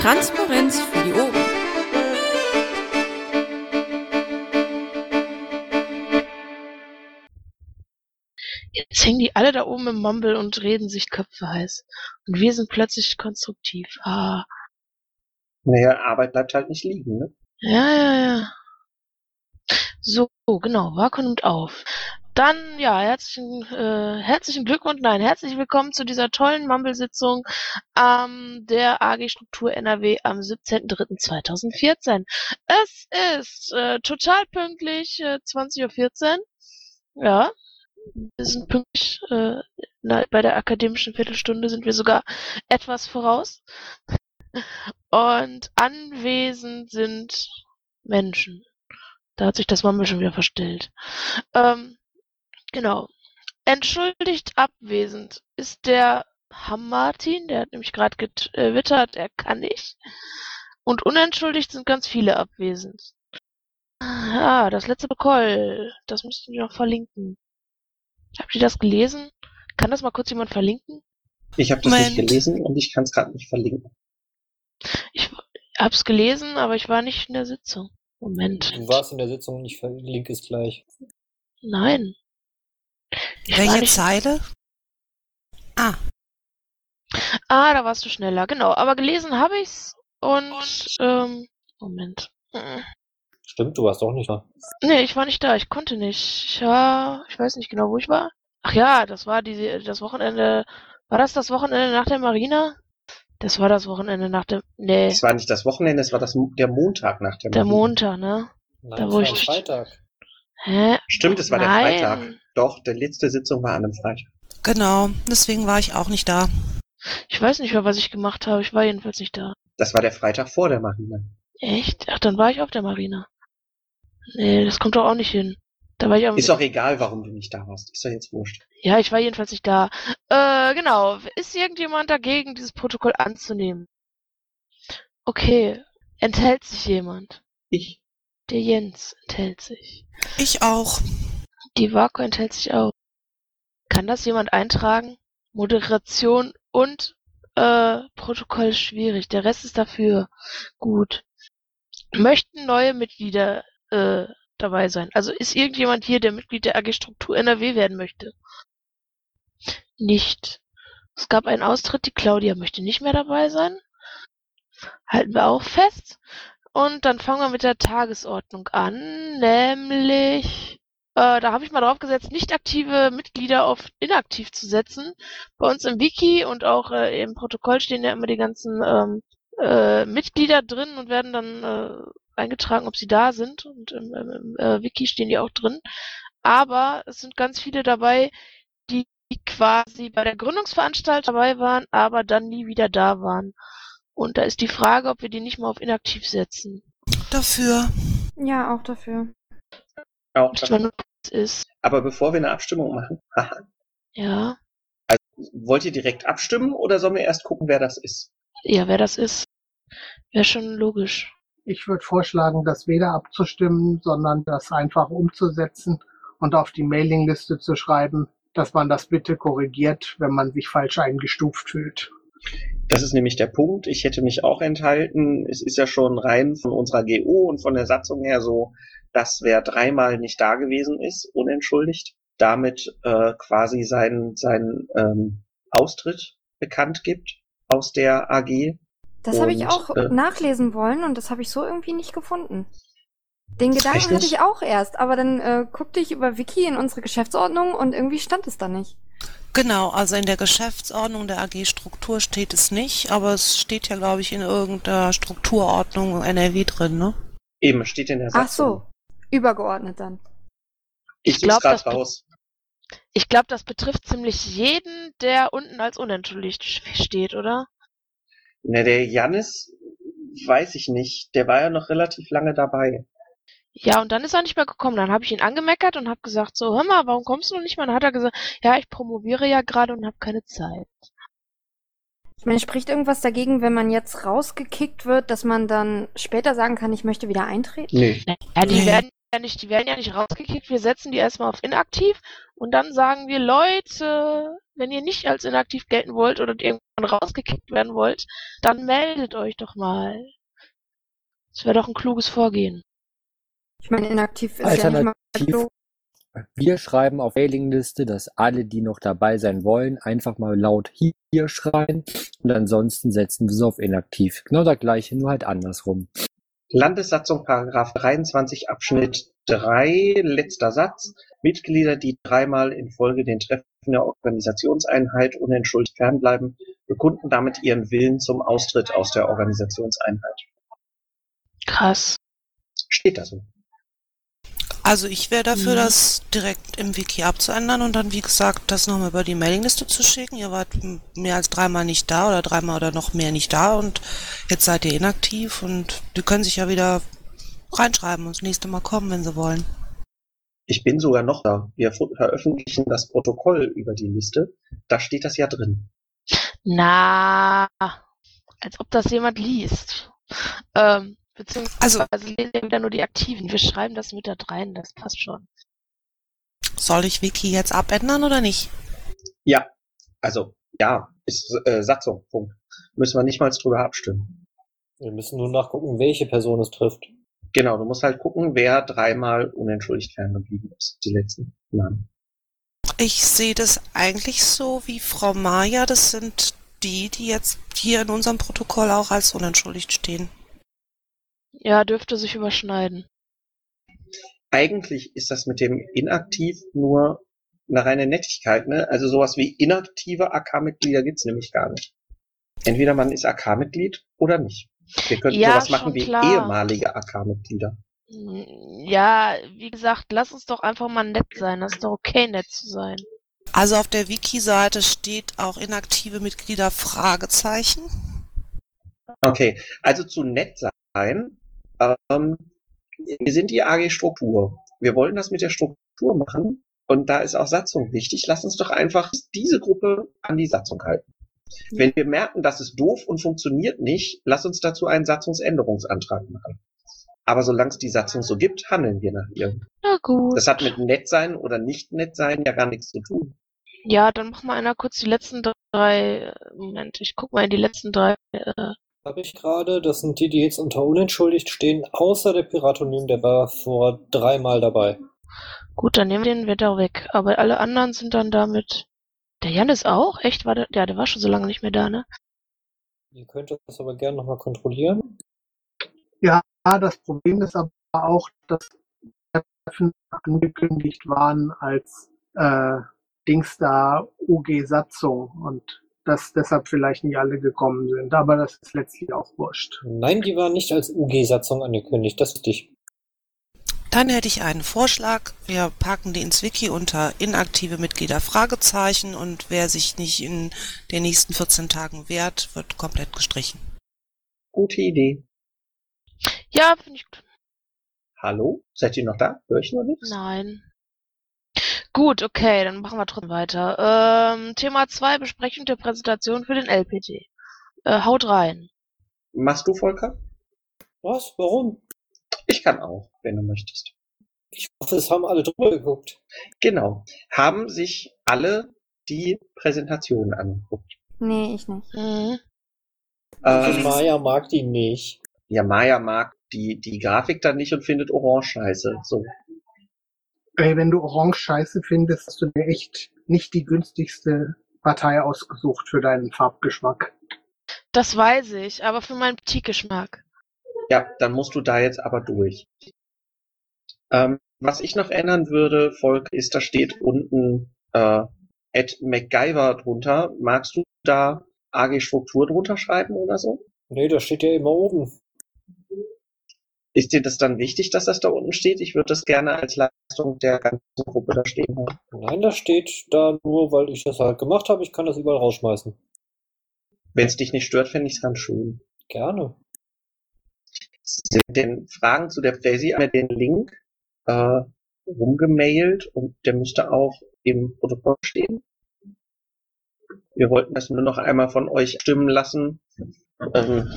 Transparenz für die Ohren. Jetzt hängen die alle da oben im Mumble und reden sich Köpfe heiß. Und wir sind plötzlich konstruktiv. Ah. Naja, Arbeit bleibt halt nicht liegen, ne? Ja, ja, ja. So, genau, Wakon nimmt auf. Dann, ja, herzlichen, äh, herzlichen Glückwunsch, nein, herzlich willkommen zu dieser tollen Mumble-Sitzung ähm, der AG Struktur NRW am 17.03.2014. Es ist äh, total pünktlich, äh, 20.14 Uhr. Ja, wir sind pünktlich, äh, na, bei der akademischen Viertelstunde sind wir sogar etwas voraus. Und anwesend sind Menschen. Da hat sich das Mumble schon wieder verstellt. Ähm, genau. Entschuldigt abwesend ist der Ham-Martin, der hat nämlich gerade getwittert, er kann nicht. Und unentschuldigt sind ganz viele abwesend. Ah, das letzte Protokoll, das müssten wir noch verlinken. Habt ihr das gelesen? Kann das mal kurz jemand verlinken? Ich habe das Moment. nicht gelesen und ich kann es gerade nicht verlinken. Ich hab's gelesen, aber ich war nicht in der Sitzung. Moment. Du warst in der Sitzung, ich verlinke es gleich. Nein. Welche Zeile? Ah, Ah, da warst du schneller, genau. Aber gelesen habe ich's und, ähm, Moment. Mhm. Stimmt, du warst auch nicht da. Nee, ich war nicht da, ich konnte nicht. Ich war, ich weiß nicht genau, wo ich war. Ach ja, das war die, das Wochenende, war das das Wochenende nach der Marina? Das war das Wochenende nach dem, nee, Es war nicht das Wochenende, es war das, der Montag nach der der Marina. Montag, ne? Nein, Da wo war ich Freitag. Hä? Stimmt, es war der Nein. Freitag. Doch, der letzte Sitzung war an einem Freitag. genau. Deswegen war ich auch nicht da. Ich weiß nicht mehr, was ich gemacht habe. Ich war jedenfalls nicht da. Das war der Freitag vor der Marina. Echt? Ach, dann war ich auf der Marina. Nee, das kommt doch auch nicht hin. Da war ich am, Ist doch egal, warum du nicht da warst. Ist doch jetzt wurscht. ja, ich war jedenfalls nicht da. Äh, genau. Ist irgendjemand dagegen, dieses Protokoll anzunehmen? Okay. Enthält sich jemand? Ich. Der Jens enthält sich. Ich auch. Die Vako enthält sich auch. Kann das jemand eintragen? Moderation und äh, Protokoll schwierig. Der Rest ist dafür gut. Möchten neue Mitglieder äh, dabei sein? Also ist irgendjemand hier, der Mitglied der AG Struktur NRW werden möchte? Nicht. Es gab einen Austritt, die Claudia möchte nicht mehr dabei sein. Halten wir auch fest. Und dann fangen wir mit der Tagesordnung an, nämlich äh, da habe ich mal drauf gesetzt, nicht aktive Mitglieder auf inaktiv zu setzen. Bei uns im Wiki und auch äh, im Protokoll stehen ja immer die ganzen ähm, äh, Mitglieder drin und werden dann äh, eingetragen, ob sie da sind. Und im, im, im äh, Wiki stehen die auch drin. Aber es sind ganz viele dabei, die quasi bei der Gründungsveranstaltung dabei waren, aber dann nie wieder da waren. Und da ist die Frage, ob wir die nicht mal auf inaktiv setzen. Dafür. Ja, auch dafür. Ist. Aber bevor wir eine Abstimmung machen, haha, Ja. wollt ihr direkt abstimmen oder sollen wir erst gucken, wer das ist? Ja, wer das ist, wäre schon logisch. Ich würde vorschlagen, das weder abzustimmen, sondern das einfach umzusetzen und auf die Mailingliste zu schreiben, dass man das bitte korrigiert, wenn man sich falsch eingestuft fühlt. Das ist nämlich der Punkt. Ich hätte mich auch enthalten. Es ist ja schon rein von unserer GO und von der Satzung her so, dass wer dreimal nicht da gewesen ist, unentschuldigt, damit äh, quasi seinen seinen ähm, Austritt bekannt gibt aus der AG. Das habe ich auch äh, nachlesen wollen und das habe ich so irgendwie nicht gefunden. Den Gedanken hatte ich auch erst, aber dann äh, guckte ich über Wiki in unsere Geschäftsordnung und irgendwie stand es da nicht. Genau, also in der Geschäftsordnung der AG Struktur steht es nicht, aber es steht ja, glaube ich, in irgendeiner Strukturordnung NRW drin, ne? Eben steht in der Satzung. Ach so, übergeordnet dann. Ich, Ich glaub, glaub, das raus. Ich glaube, das betrifft ziemlich jeden, der unten als unentschuldigt steht, oder? Na, der Jannis, weiß ich nicht. Der war ja noch relativ lange dabei. Ja, und dann ist er nicht mehr gekommen. Dann habe ich ihn angemeckert und habe gesagt, so, hör mal, warum kommst du noch nicht mal? Dann hat er gesagt, ja, ich promoviere ja gerade und habe keine Zeit. Ich meine, spricht irgendwas dagegen, wenn man jetzt rausgekickt wird, dass man dann später sagen kann, ich möchte wieder eintreten? Nö. Ja, die Nee. werden ja nicht, die werden ja nicht rausgekickt, wir setzen die erstmal auf inaktiv und dann sagen wir, Leute, wenn ihr nicht als inaktiv gelten wollt oder irgendwann rausgekickt werden wollt, dann meldet euch doch mal. Das wäre doch ein kluges Vorgehen. Ich meine, inaktiv ist ja nicht mal Alternativ, so. wir schreiben auf Mailingliste, dass alle, die noch dabei sein wollen, einfach mal laut hier schreien und ansonsten setzen wir sie auf inaktiv. Genau das gleiche, nur halt andersrum. Landessatzung Paragraph 23 Abschnitt 3, letzter Satz. Mitglieder, die dreimal in Folge den Treffen der Organisationseinheit unentschuldigt fernbleiben, bekunden damit ihren Willen zum Austritt aus der Organisationseinheit. Krass. Steht da so. Also ich wäre dafür, Mhm. das direkt im Wiki abzuändern und dann, wie gesagt, das nochmal über die Mailingliste zu schicken. Ihr wart mehr als dreimal nicht da oder dreimal oder noch mehr nicht da und jetzt seid ihr inaktiv und die können sich ja wieder reinschreiben und das nächste Mal kommen, wenn sie wollen. Ich bin sogar noch da. Wir veröffentlichen das Protokoll über die Liste. Da steht das ja drin. Na, als ob das jemand liest. Ähm, beziehungsweise Also- lesen ja wieder nur die Aktiven. Wir schreiben das mit da rein, das passt schon. Soll ich Wiki jetzt abändern oder nicht? Ja, also ja, ist äh, Satzung. Punkt. Müssen wir nicht mal drüber abstimmen. Wir müssen nur nachgucken, welche Person es trifft. Genau, du musst halt gucken, wer dreimal unentschuldigt ferngeblieben ist. Die letzten Namen. Ich sehe das eigentlich so wie Frau Maja. Das sind die, die jetzt hier in unserem Protokoll auch als unentschuldigt stehen. Ja, dürfte sich überschneiden. Eigentlich ist das mit dem inaktiv nur eine reine Nettigkeit, ne? Also sowas wie inaktive AK-Mitglieder gibt's nämlich gar nicht. Entweder man ist AK-Mitglied oder nicht. Wir könnten Ja, sowas machen wie klar. ehemalige AK-Mitglieder. Hm, Ja, wie gesagt, lass uns doch einfach mal nett sein. Das ist doch okay, nett zu sein. Also auf der Wiki-Seite steht auch inaktive Mitglieder Fragezeichen. Okay, also zu nett sein. Ähm, wir sind die AG Struktur. Wir wollen das mit der Struktur machen und da ist auch Satzung wichtig. Lass uns doch einfach diese Gruppe an die Satzung halten. Wenn wir merken, das ist doof und funktioniert nicht, lass uns dazu einen Satzungsänderungsantrag machen. Aber solange es die Satzung so gibt, handeln wir nach ihr. Na gut. Das hat mit nett sein oder nicht nett sein ja gar nichts zu tun. Ja, dann mach mal einer kurz die letzten drei. Moment, ich guck mal in die letzten drei. Äh, Habe ich gerade, das sind die, die jetzt unter unentschuldigt stehen, außer der Piratonym, der war vor dreimal dabei. gut, dann nehmen wir den wieder weg. Aber alle anderen sind dann damit. Der Jan ist auch? Echt? War der, ja, der war schon so lange nicht mehr da, ne? Ihr könnt das aber gerne nochmal kontrollieren. Ja, das Problem ist aber auch, dass Treffen angekündigt waren als äh, Dings da UG-Satzung und dass deshalb vielleicht nicht alle gekommen sind. Aber das ist letztlich auch wurscht. Nein, die waren nicht als UG-Satzung angekündigt, das ist dich. Dann hätte ich einen Vorschlag. Wir packen die ins Wiki unter inaktive Mitglieder Fragezeichen und wer sich nicht in den nächsten 14 Tagen wehrt, wird komplett gestrichen. Gute Idee. Ja, finde ich gut. Hallo? Seid ihr noch da? Hör ich nur nichts? Nein. Gut, okay, dann machen wir trotzdem weiter. Ähm, Thema 2, Besprechung der Präsentation für den LPT. Äh, haut rein. Machst du, Volker? Was? Warum? Ich kann auch, wenn du möchtest. Ich hoffe, es haben alle drüber geguckt. Genau. Haben sich alle die Präsentation angeguckt. Nee, ich nicht. Mhm. Also Ähm, Maya mag die nicht. ja, Maya mag die, die Grafik dann nicht und findet Orange scheiße. So. Ey, wenn du Orange scheiße findest, hast du dir echt nicht die günstigste Partei ausgesucht für deinen Farbgeschmack. Das weiß ich, aber für meinen Petit-Geschmack. Ja, dann musst du da jetzt aber durch. Ähm, was ich noch ändern würde, Volk, ist, da steht unten äh, at MacGyver drunter. Magst du da AG Struktur drunter schreiben oder so? Nee, das steht ja immer oben. Ist dir das dann wichtig, dass das da unten steht? Ich würde das gerne als Leistung der ganzen Gruppe da stehen haben. Nein, das steht da nur, weil ich das halt gemacht habe. Ich kann das überall rausschmeißen. Wenn es dich nicht stört, fände ich es ganz schön. Gerne. Sind denn Fragen zu der Präsi haben wir den Link äh, rumgemailt und der müsste auch im Protokoll stehen. Wir wollten das nur noch einmal von euch stimmen lassen, Ähm,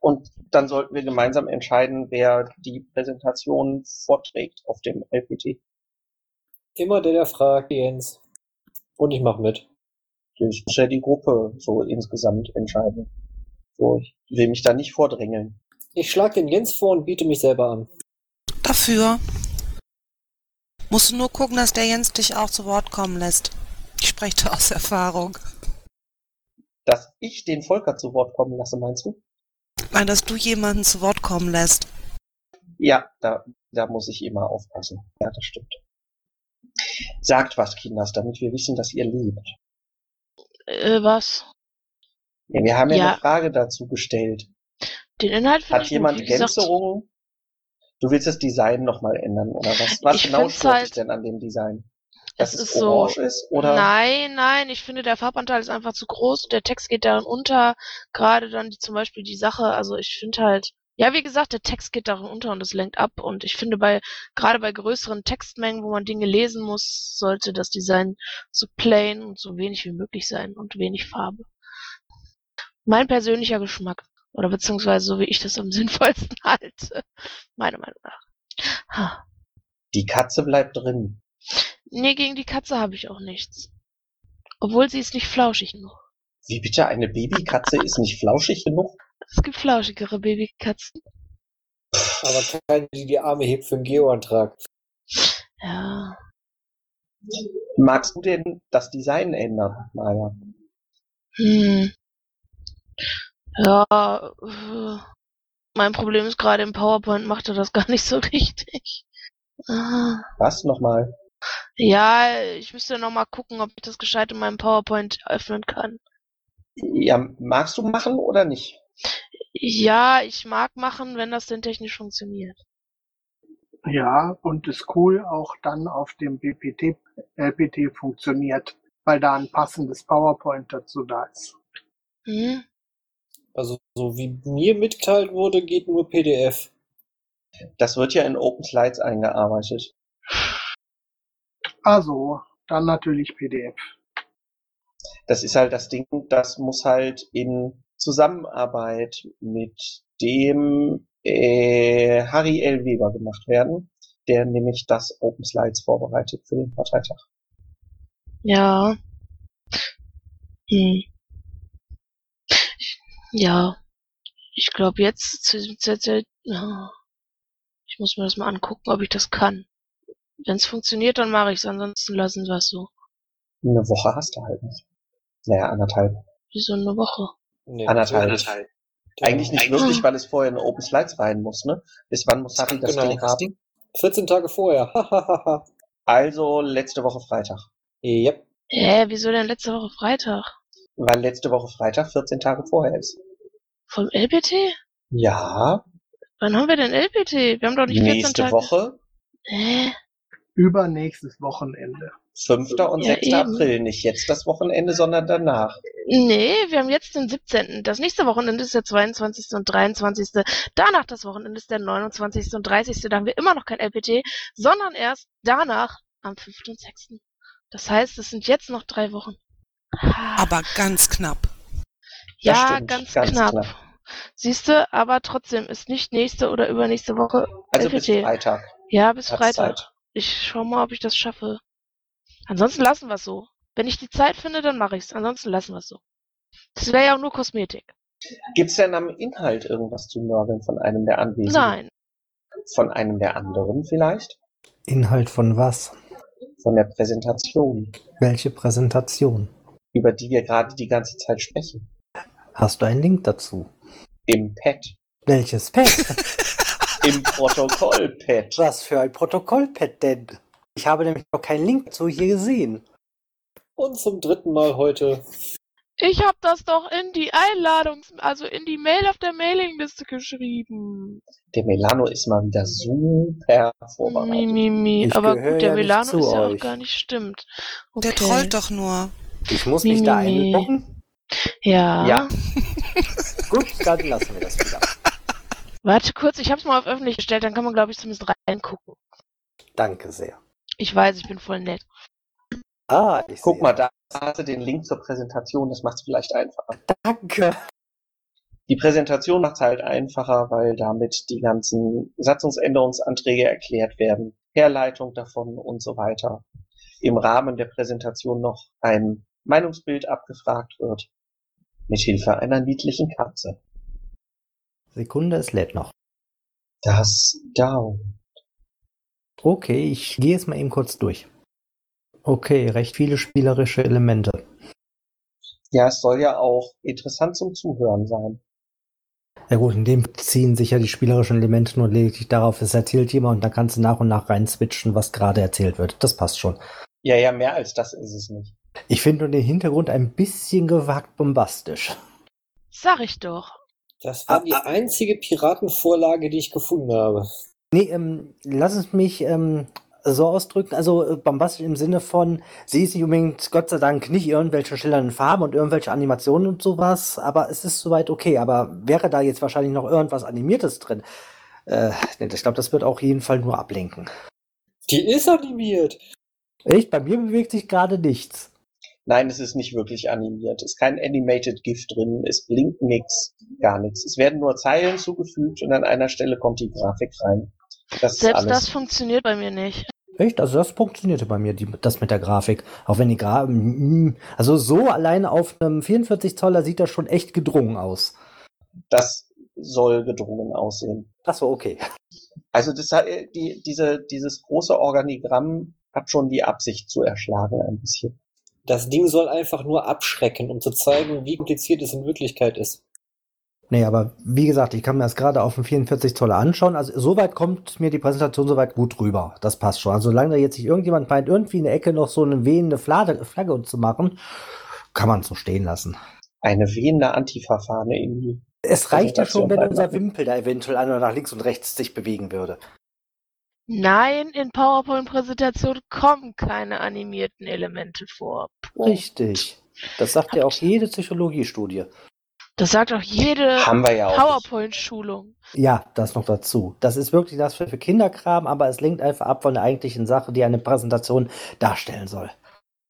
und dann sollten wir gemeinsam entscheiden, wer die Präsentation vorträgt auf dem LPT. Immer der, der fragt, Jens. Und ich mach mit. Das muss ja die Gruppe so insgesamt entscheiden. So, ich will mich da nicht vordrängeln. Ich schlag den Jens vor und biete mich selber an. Dafür. Musst du nur gucken, dass der Jens dich auch zu Wort kommen lässt. Ich spreche da aus Erfahrung. Dass ich den Volker zu Wort kommen lasse, meinst du? Nein, dass du jemanden zu Wort kommen lässt. Ja, da, da muss ich immer aufpassen. Ja, das stimmt. Sagt was, Kinders, damit wir wissen, dass ihr lebt. Äh, was? Ja, wir haben ja, Ja. eine Frage dazu gestellt. Den Inhalt Hat ich jemand gut. Ergänzungen? Du willst das Design nochmal ändern, oder was? Was Ich genau stört dich halt- denn an dem Design? Dass Es ist so- orange ist, oder? Nein, nein, ich finde, der Farbanteil ist einfach zu groß und der Text geht darin unter. Gerade dann die, zum Beispiel die Sache, also ich finde halt, ja, wie gesagt, der Text geht darin unter und es lenkt ab. Und ich finde bei, gerade bei größeren Textmengen, wo man Dinge lesen muss, sollte das Design so plain und so wenig wie möglich sein und wenig Farbe. Mein persönlicher Geschmack. Oder beziehungsweise so wie ich das am sinnvollsten halte. Meiner Meinung nach. Ha. Die Katze bleibt drin. Nee, gegen die Katze habe ich auch nichts. Obwohl sie ist nicht flauschig genug. Wie bitte, eine Babykatze ist nicht flauschig genug? Es gibt flauschigere Babykatzen. Aber keine, die die Arme hebt für einen Geoantrag. Ja. Magst du denn das Design ändern, Maja? Hm. Ja. äh, Mein Problem ist gerade im PowerPoint macht er das gar nicht so richtig. Ah. Was nochmal? Ja, ich müsste noch mal gucken, ob ich das gescheit in meinem PowerPoint öffnen kann. Ja, magst du machen oder nicht? Ja, ich mag machen, wenn das denn technisch funktioniert. Ja, und ist cool auch dann auf dem BPT, LPT funktioniert, weil da ein passendes PowerPoint dazu da ist. Hm? Also, so wie mir mitgeteilt wurde, geht nur PDF. Das wird ja in Open Slides eingearbeitet. Also, dann natürlich PDF. Das ist halt das Ding, das muss halt in Zusammenarbeit mit dem äh, Harry L. Weber gemacht werden, der nämlich das Open Slides vorbereitet für den Parteitag. Ja. Hm. Ja. Ich glaube jetzt, zu diesem Zeitpunkt, ja. ich muss mir das mal angucken, ob ich das kann. Wenn es funktioniert, dann mache ich es, ansonsten lassen wir es so. Eine Woche hast du halt nicht. Naja, anderthalb. Wieso eine Woche? Nee, Anderthalb. natürlich. Eigentlich nicht Eigentlich- wirklich, weil es vorher in Open Slides rein muss, ne? Bis wann muss Harry das Genau. Ding haben? 14 Tage vorher. Hahaha. Also letzte Woche Freitag. yep. Hä, wieso denn letzte Woche Freitag? Weil letzte Woche Freitag 14 Tage vorher ist. Vom LPT? Ja, Wann haben wir denn LPT? Wir haben doch nicht 14 nächste Tage. Woche, Hä? Übernächstes Wochenende. 5. und Ja, 6. eben. April. Nicht jetzt das Wochenende, sondern danach. Nee, wir haben jetzt den 17. Das nächste Wochenende ist der 22. und 23. Danach das Wochenende ist der 29. und 30. Da haben wir immer noch kein LPT, sondern erst danach am 5. und 6. Das heißt, es sind jetzt noch drei Wochen. Aber ganz knapp. ja, stimmt, ganz, ganz knapp. knapp. Siehste, aber trotzdem ist nicht nächste oder übernächste Woche Also bis LPT. Freitag. Ja, bis Hat's Freitag. Ich schau mal, ob ich das schaffe. Ansonsten lassen wir es so. Wenn ich die Zeit finde, dann mache ich's. Ansonsten lassen wir es so. Das wäre ja auch nur Kosmetik. Gibt's denn am Inhalt irgendwas zu nörgeln von einem der Anwesenden? Nein. Von einem der anderen vielleicht? Inhalt von was? Von der Präsentation, Welche Präsentation? über die wir gerade die ganze Zeit sprechen. Hast du einen Link dazu? Im Pad. Welches Pad? Im Protokollpad. was für ein Protokollpad denn? Ich habe nämlich noch keinen Link dazu hier gesehen. Und zum dritten Mal heute. Ich habe das doch in die Einladung, also in die Mail auf der Mailingliste geschrieben. Der Melano ist mal wieder super Mi, vorbereitet. mi, mi. Ich Aber gut, der ja Melano ist ja auch gar nicht stimmt. Okay. Der trollt doch nur. Ich muss Mi, mich da mi, mi. einloggen? Ja. Ja. Gut, dann lassen wir das wieder. Warte kurz, ich habe es mal auf öffentlich gestellt, dann kann man, glaube ich, zumindest reingucken. Danke sehr. Ich weiß, ich bin voll nett. Ah, ich Guck sehe. mal, da hast du den Link zur Präsentation, das macht's vielleicht einfacher. Danke. Die Präsentation macht es halt einfacher, weil damit die ganzen Satzungsänderungsanträge erklärt werden, Herleitung davon und so weiter. Im Rahmen der Präsentation noch ein Meinungsbild abgefragt wird, mit Hilfe einer niedlichen Katze. Sekunde, es lädt noch. Das dauert. Okay, ich gehe es mal eben kurz durch. Okay, recht viele spielerische Elemente. Ja, es soll ja auch interessant zum Zuhören sein. Ja gut, in dem beziehen sich ja die spielerischen Elemente nur lediglich darauf, es erzählt jemand und da kannst du nach und nach rein switchen, was gerade erzählt wird. Das passt schon. Ja, ja, mehr als das ist es nicht. Ich finde nur den Hintergrund ein bisschen gewagt bombastisch. Sag ich doch. Das war Ah, die ah. einzige Piratenvorlage, die ich gefunden habe. Nee, ähm, lass es mich ähm, so ausdrücken, also äh, bombastisch im Sinne von, sie ist nicht unbedingt, Gott sei Dank, nicht irgendwelche schillernden Farben und irgendwelche Animationen und sowas, aber es ist soweit okay. Aber wäre da jetzt wahrscheinlich noch irgendwas Animiertes drin? Äh, nee, ich glaube, das wird auch jeden Fall nur ablenken. Die ist animiert. Echt? Bei mir bewegt sich gerade nichts. Nein, es ist nicht wirklich animiert. Es ist kein Animated GIF drin. Es blinkt nix, gar nichts. Es werden nur Zeilen zugefügt und an einer Stelle kommt die Grafik rein. Das ist Selbst alles. das funktioniert bei mir nicht. Echt? Also das funktionierte bei mir, die, das mit der Grafik. Auch wenn die Gra mm, also so alleine auf einem 44 Zoller sieht das schon echt gedrungen aus. das soll gedrungen aussehen. Ach so, okay. Also das, äh, die, diese, dieses große Organigramm hat schon die Absicht zu erschlagen ein bisschen. Das Ding soll einfach nur abschrecken, um zu zeigen, wie kompliziert es in Wirklichkeit ist. Nee, aber wie gesagt, ich kann mir das gerade auf dem 44 Zoller anschauen. Also soweit kommt mir die Präsentation soweit gut rüber. Das passt schon. Also solange da jetzt nicht irgendjemand meint, irgendwie in der Ecke noch so eine wehende Flagge, Flagge zu machen, kann man es so stehen lassen. Eine wehende Antifa-Fahne in die. Es reicht ja schon, wenn unser. Wimpel da eventuell einmal nach links und rechts sich bewegen würde. Nein, in PowerPoint-Präsentationen kommen keine animierten Elemente vor. Punkt. Richtig. Das sagt ja auch jede Psychologiestudie. Das sagt auch jede Haben wir ja auch. PowerPoint-Schulung. Ja, das noch dazu. Das ist wirklich das für Kinderkram, aber es lenkt einfach ab von der eigentlichen Sache, die eine Präsentation darstellen soll.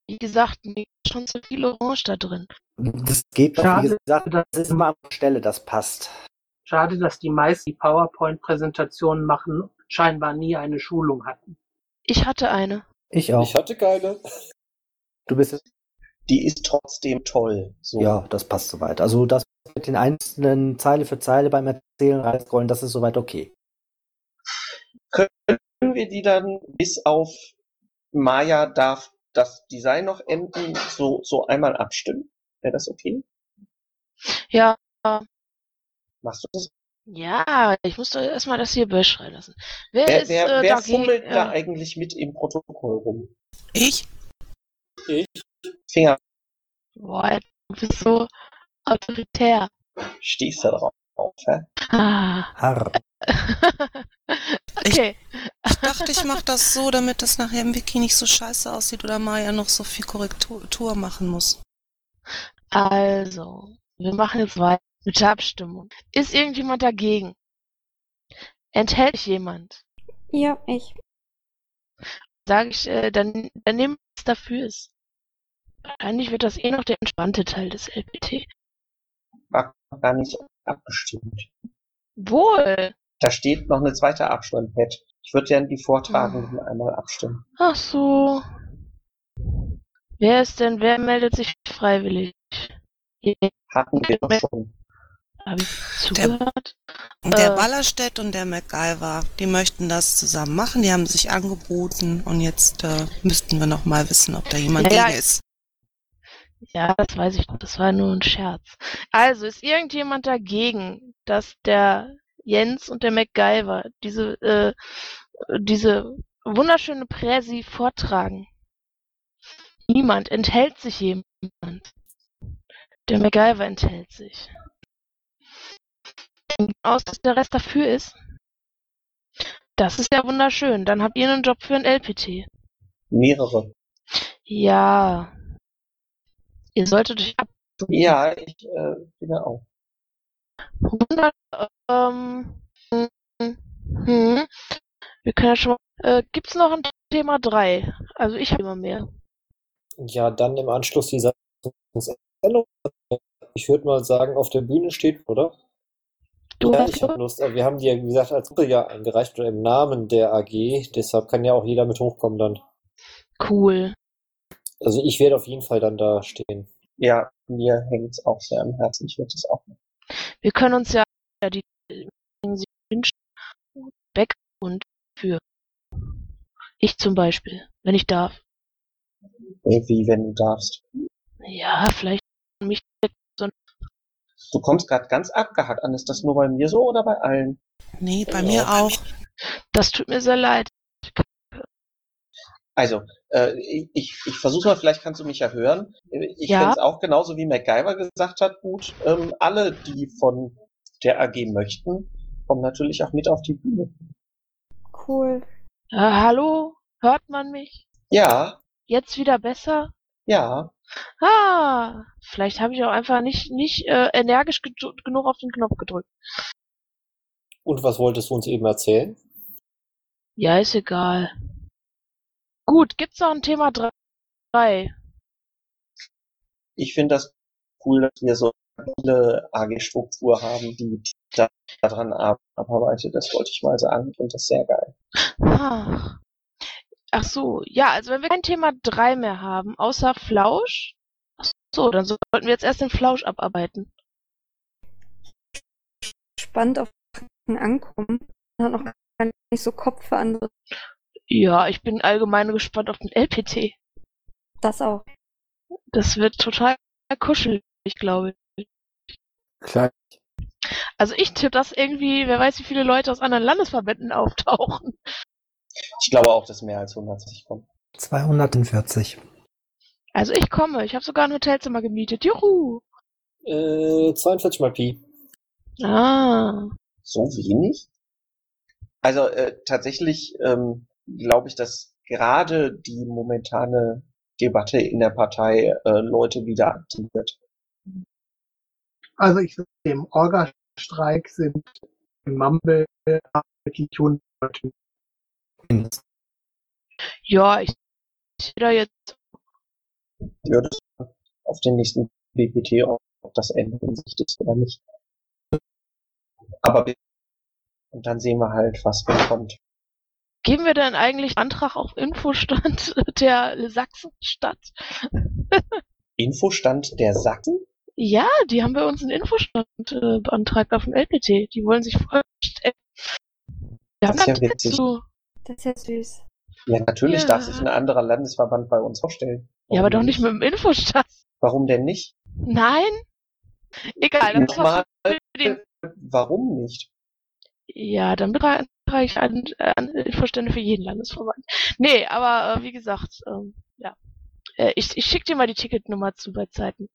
Wie gesagt, mir ist schon zu viel Orange da drin. Das geht, doch, wie Schade, gesagt, das ist immer an der Stelle, das passt. Schade, dass die meisten, die PowerPoint-Präsentationen machen, scheinbar nie eine Schulung hatten. Ich hatte eine. Ich auch. Ich hatte keine. Du bist Die ist trotzdem toll. So. Ja, das passt soweit. Also das mit den einzelnen Zeile für Zeile beim Erzählen reinscrollen, das ist soweit okay. Können wir die dann bis auf Maya darf das Design noch enden, so, so einmal abstimmen? Wäre das okay? Ja, Machst du das? Ja, ich musste erstmal das hier beschreiben lassen. Wer, Wer, ist wer, äh, wer fummelt da äh, eigentlich mit im Protokoll rum? Ich? Ich? Finger, Boah, du bist so autoritär. stehst da drauf, hä? Ah. Harr. okay. Ich dachte, ich mache das so, damit das nachher im Wiki nicht so scheiße aussieht oder Maya noch so viel Korrektur machen muss. Also, wir machen jetzt weiter mit der Abstimmung. Ist irgendjemand dagegen? Enthält sich jemand? Ja, ich. Sage ich, äh, dann, dann nehmen wir es dafür ist. Wahrscheinlich wird das eh noch der entspannte Teil des LPT. War gar nicht abgestimmt. Wohl. Da steht noch eine zweite Abstimmung-Pad. Ich würde gerne die Vortragenden einmal abstimmen. Ach so. Wer ist denn, wer meldet sich freiwillig? Hatten wir doch schon. Habe ich zugehört? Der Äh. Ballerstedt und der MacGyver, die möchten das zusammen machen, die haben sich angeboten und jetzt äh, müssten wir noch mal wissen, ob da jemand ja. gegen ist. Ja, das weiß ich noch. Das war nur ein Scherz. Also, ist irgendjemand dagegen, dass der Jens und der MacGyver diese, äh, diese wunderschöne Präsi vortragen? Niemand. Enthält sich jemand? Der MacGyver enthält sich. Aus, dass der Rest dafür ist? Das ist ja wunderschön. Dann habt ihr einen Job für ein LPT. Mehrere. Ja. Ihr solltet euch ab Ja, ich äh, bin ja auch. 100, ähm, hm, wir können ja schon mal, äh, gibt's noch ein Thema 3? Also ich habe immer mehr. Ja, dann im Anschluss die Satzungsänderung. Ich würde mal sagen, auf der Bühne steht, oder? Du Ja, ich habe Lust. Aber wir haben die ja, wie gesagt, als Gruppe ja eingereicht oder im Namen der AG. Deshalb kann ja auch jeder mit hochkommen dann. cool. Also ich werde auf jeden Fall dann da stehen. Ja, mir hängt's auch sehr am Herzen. Ich würde es auch machen. Wir können uns ja ja die wünschen. Back und für. Ich zum Beispiel, wenn ich darf. Wie, wenn du darfst. Ja, vielleicht mich Du kommst gerade ganz abgehackt an. Ist das nur bei mir so oder bei allen? Nee, bei mir auch. Das tut mir sehr leid. Also, äh, ich, ich, ich versuche mal, vielleicht kannst du mich ja hören. Ich Ja. finde es auch genauso wie MacGyver gesagt hat, gut. Ähm, alle, die von der AG möchten, kommen natürlich auch mit auf die Bühne. Cool. Äh, hallo? Hört man mich? Ja, Jetzt wieder besser? ja. Ah, vielleicht habe ich auch einfach nicht, nicht äh, energisch genug auf den Knopf gedrückt. Und was wolltest du uns eben erzählen? Ja, ist egal. Gut, gibt's noch ein Thema 3? Ich finde das cool, dass wir so eine AG-Struktur haben, die da, daran arbeitet. Das wollte ich mal sagen. Ich finde das sehr geil. Ach. Ach so, ja, also wenn wir kein Thema 3 mehr haben, außer Flausch, ach so, dann sollten wir jetzt erst den Flausch abarbeiten. Spannend auf den Ankommen. Man hat noch gar nicht so Kopf für andere. Ja, ich bin allgemein gespannt auf den LPT. Das auch. Das wird total kuschelig, glaube ich. Klar. Also ich tippe, dass irgendwie, wer weiß, wie viele Leute aus anderen Landesverbänden auftauchen. Ich glaube auch, dass mehr als 160 kommen. 240. Also ich komme, ich habe sogar ein Hotelzimmer gemietet. Juhu! Äh, 42 mal Pi. Ah, So wenig? Also äh, tatsächlich ähm, glaube ich, dass gerade die momentane Debatte in der Partei äh, Leute wieder aktiviert. Also ich sag, im Orga-Streik sind im Mumble wirklich 100 Leute. Ja, ich sehe da jetzt. Ja, das auf den nächsten BPT, ob das Ende in Sicht ist oder nicht. Aber wir- und dann sehen wir halt, was dann kommt. Geben wir denn eigentlich Antrag auf Infostand der Sachsenstadt? Infostand der Sachsen? Ja, die haben bei uns einen Infostand äh, beantragt auf dem LPT. Die wollen sich vorstellen. Wir haben Das ist ja witzig. zu. Das ist ja süß. Ja, natürlich Ja. darf sich ein anderer Landesverband bei uns vorstellen. Ja, aber Warum doch nicht mit dem Infostand. Warum denn nicht? Nein? Egal, Nochmal, den warum nicht? Ja, dann beantrage ich an, äh, an Infostände für jeden Landesverband. Nee, aber äh, wie gesagt, ähm, ja. Äh, ich ich schicke dir mal die Ticketnummer zu bei Zeiten.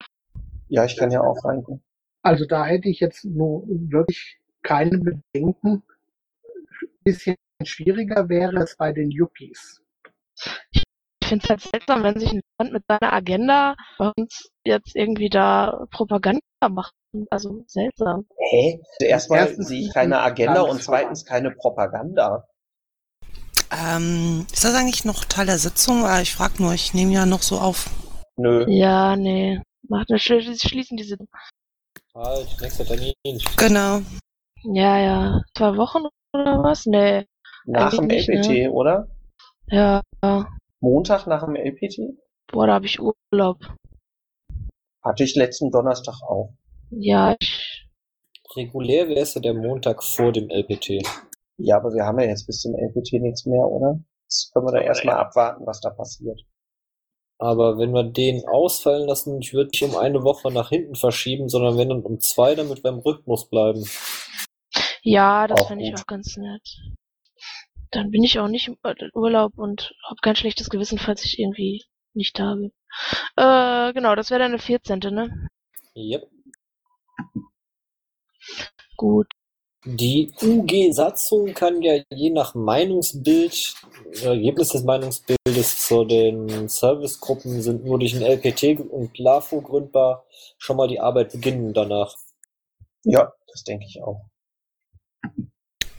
Ja, ich kann ja auch reingucken. Also da hätte ich jetzt nur wirklich keine Bedenken. Bisschen schwieriger wäre es bei den Yuppies. Ich finde es halt seltsam, wenn sich ein Land mit seiner Agenda bei uns jetzt irgendwie da Propaganda macht. Also seltsam. Hä? Erstmal Erstens sehe ich keine ein Agenda und zweitens keine Propaganda. Ähm, ist das eigentlich noch Teil der Sitzung? Äh, Ich frage nur, ich nehme ja noch so auf. Nö. Ja, nee. Macht eine Schli schließen diese. Halt, nächster Termin. Genau. Ja, ja. Zwei Wochen oder was? Nee. Nach dem LPT, oder? Ja. Montag nach dem LPT? Boah, da habe ich Urlaub. Hatte ich letzten Donnerstag auch. Ja, ich. Regulär wäre es ja der Montag vor dem LPT. Ja, aber wir haben ja jetzt bis zum LPT nichts mehr, oder? Jetzt können wir da erstmal abwarten, was da passiert. Aber wenn wir den ausfallen lassen, ich würde nicht um eine Woche nach hinten verschieben, sondern wenn dann um zwei, damit wir im Rhythmus bleiben. Ja, das fände ich auch ganz nett. Dann bin ich auch nicht im Urlaub und habe kein schlechtes Gewissen, falls ich irgendwie nicht da bin. Äh, genau, das wäre dann der 14., ne? Yep. Gut. Die UG-Satzung kann ja je nach Meinungsbild, äh, Ergebnis des Meinungsbildes zu den Servicegruppen sind nur durch ein LPT und LAFO gründbar, schon mal die Arbeit beginnen danach. Ja, das denke ich auch.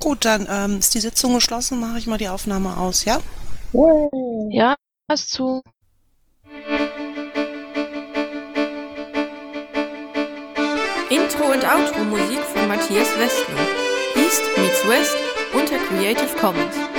Gut, dann ähm, ist die Sitzung geschlossen, mache ich mal die Aufnahme aus, ja? Ja, hast zu. Intro und Outro Musik von Matthias Westner. East meets West unter Creative Commons.